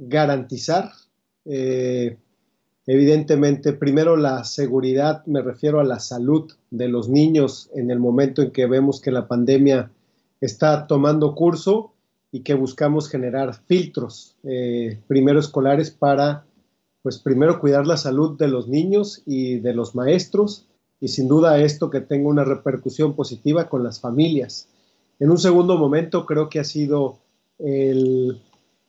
garantizar, eh, evidentemente, primero la seguridad, me refiero a la salud de los niños en el momento en que vemos que la pandemia está tomando curso y que buscamos generar filtros, eh, primero escolares, para, pues primero cuidar la salud de los niños y de los maestros, y sin duda esto que tenga una repercusión positiva con las familias. En un segundo momento creo que ha sido el,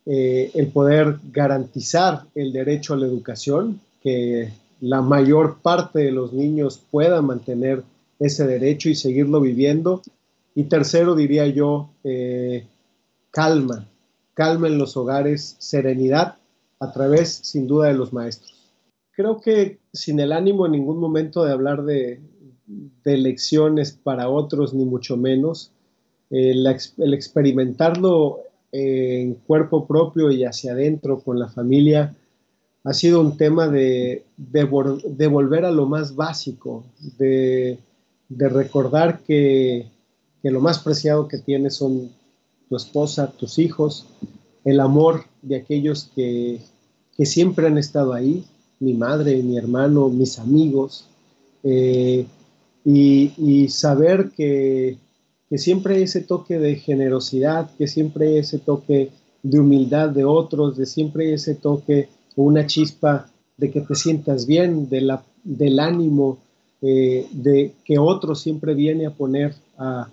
eh, el poder garantizar el derecho a la educación, que la mayor parte de los niños puedan mantener ese derecho y seguirlo viviendo. Y tercero, diría yo, eh, calma, calma en los hogares, serenidad a través, sin duda, de los maestros. Creo que sin el ánimo en ningún momento de hablar de, de lecciones para otros, ni mucho menos, el, experimentarlo en cuerpo propio y hacia adentro con la familia ha sido un tema de, de, a lo más básico, de, recordar que, lo más preciado que tienes son tu esposa, tus hijos, el amor de aquellos que, que siempre han estado ahí, mi madre, mi hermano, mis amigos, eh, y, saber que, que, siempre ese toque de generosidad, que siempre ese toque de humildad de otros, de siempre ese toque, una chispa de que te sientas bien, del ánimo, eh, de que otro siempre viene a poner a,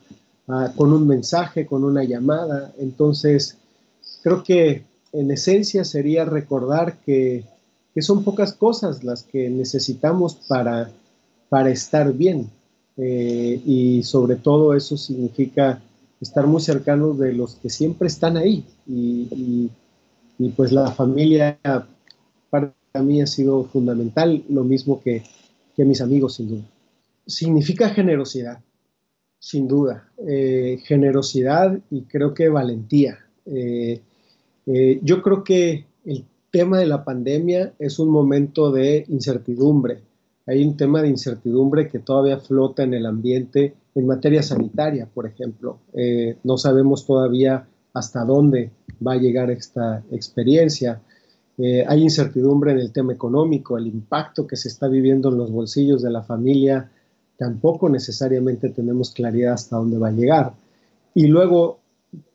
con un mensaje, con una llamada. Entonces, creo que en esencia sería recordar que, son pocas cosas las que necesitamos para, para estar bien. Eh, y sobre todo eso significa estar muy cercanos de los que siempre están ahí. Y, pues la familia para mí ha sido fundamental, lo mismo que, mis amigos sin duda. Significa generosidad sin duda. Eh, generosidad y creo que valentía. Eh, yo creo que el tema de la pandemia es un momento de incertidumbre. Hay un tema de incertidumbre que todavía flota en el ambiente en materia sanitaria, por ejemplo. no sabemos todavía hasta dónde va a llegar esta experiencia. hay incertidumbre en el tema económico, el impacto que se está viviendo en los bolsillos de la familia tampoco necesariamente tenemos claridad hasta dónde va a llegar. Y luego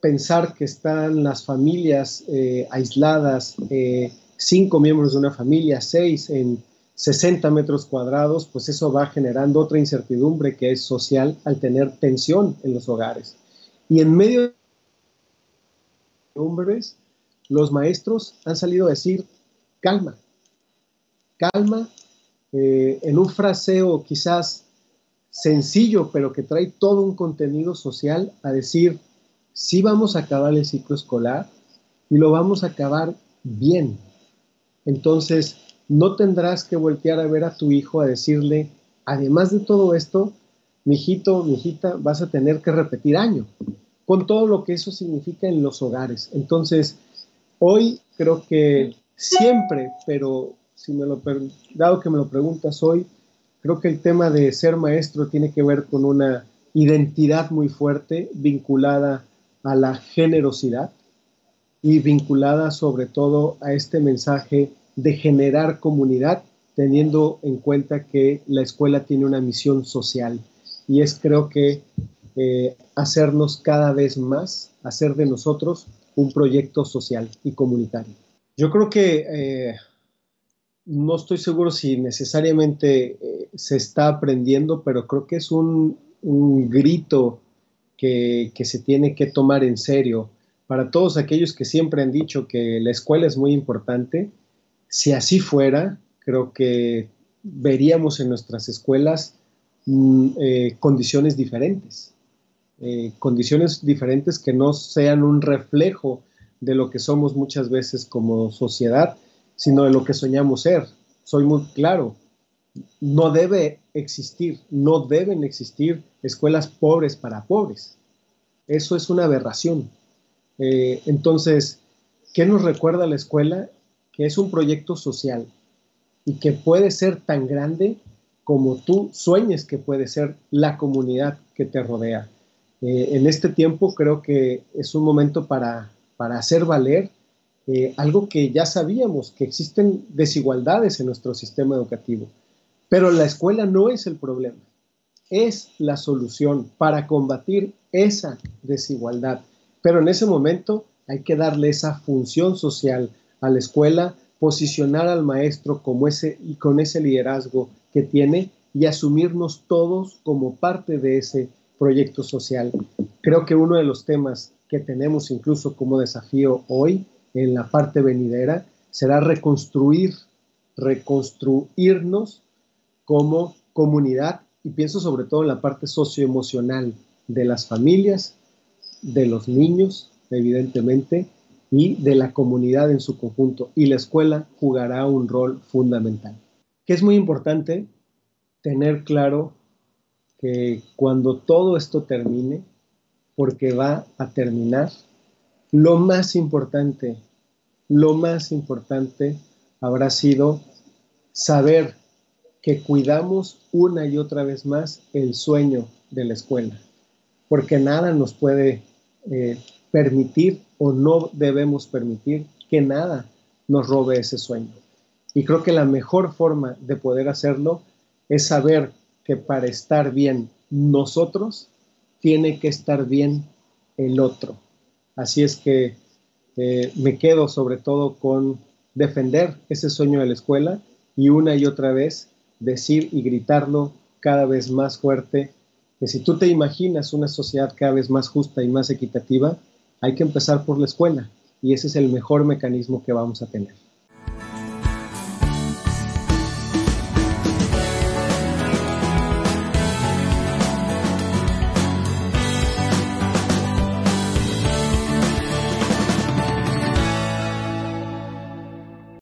pensar que están las familias eh, aisladas, eh, cinco miembros de una familia, seis en 60 metros cuadrados, pues eso va generando otra incertidumbre que es social al tener tensión en los hogares. Y en medio de hombres, los maestros han salido a decir, calma, calma, eh, en un fraseo quizás sencillo, pero que trae todo un contenido social a decir, sí vamos a acabar el ciclo escolar y lo vamos a acabar bien. Entonces, no tendrás que voltear a ver a tu hijo a decirle, además de todo esto, mi hijito, mi hijita, vas a tener que repetir año, con todo lo que eso significa en los hogares. Entonces, hoy creo que siempre, pero si me lo, dado que me lo preguntas hoy, Creo que el tema de ser maestro tiene que ver con una identidad muy fuerte vinculada a la generosidad y vinculada sobre todo a este mensaje de generar comunidad, teniendo en cuenta que la escuela tiene una misión social y es creo que eh, hacernos cada vez más, hacer de nosotros un proyecto social y comunitario. Yo creo que eh, no estoy seguro si necesariamente eh, se está aprendiendo, pero creo que es un, grito que, se tiene que tomar en serio. Para todos aquellos que siempre han dicho que la escuela es muy importante, si así fuera, creo que veríamos en nuestras escuelas mm, eh, condiciones diferentes, eh, condiciones diferentes que no sean un reflejo de lo que somos muchas veces como sociedad, sino de lo que soñamos ser. Soy muy claro, no debe existir, no deben existir escuelas pobres para pobres. Eso es una aberración. Eh, entonces, ¿qué nos recuerda la escuela? Que es un proyecto social y que puede ser tan grande como tú sueñes que puede ser la comunidad que te rodea. Eh, en este tiempo creo que es un momento para, para hacer valer eh, algo que ya sabíamos, que existen desigualdades en nuestro sistema educativo. Pero la escuela no es el problema, es la solución para combatir esa desigualdad. Pero en ese momento hay que darle esa función social a la escuela, posicionar al maestro como ese y con ese liderazgo que tiene y asumirnos todos como parte de ese proyecto social. Creo que uno de los temas que tenemos incluso como desafío hoy en la parte venidera será reconstruir, reconstruirnos como comunidad y pienso sobre todo en la parte socioemocional de las familias, de los niños, evidentemente, y de la comunidad en su conjunto. Y la escuela jugará un rol fundamental. Que es muy importante tener claro que cuando todo esto termine, porque va a terminar, lo más importante, lo más importante habrá sido saber que cuidamos una y otra vez más el sueño de la escuela, porque nada nos puede eh, permitir o no debemos permitir que nada nos robe ese sueño. Y creo que la mejor forma de poder hacerlo es saber que para estar bien nosotros, tiene que estar bien el otro. Así es que eh, me quedo sobre todo con defender ese sueño de la escuela y una y otra vez decir y gritarlo cada vez más fuerte, que si tú te imaginas una sociedad cada vez más justa y más equitativa, hay que empezar por la escuela y ese es el mejor mecanismo que vamos a tener.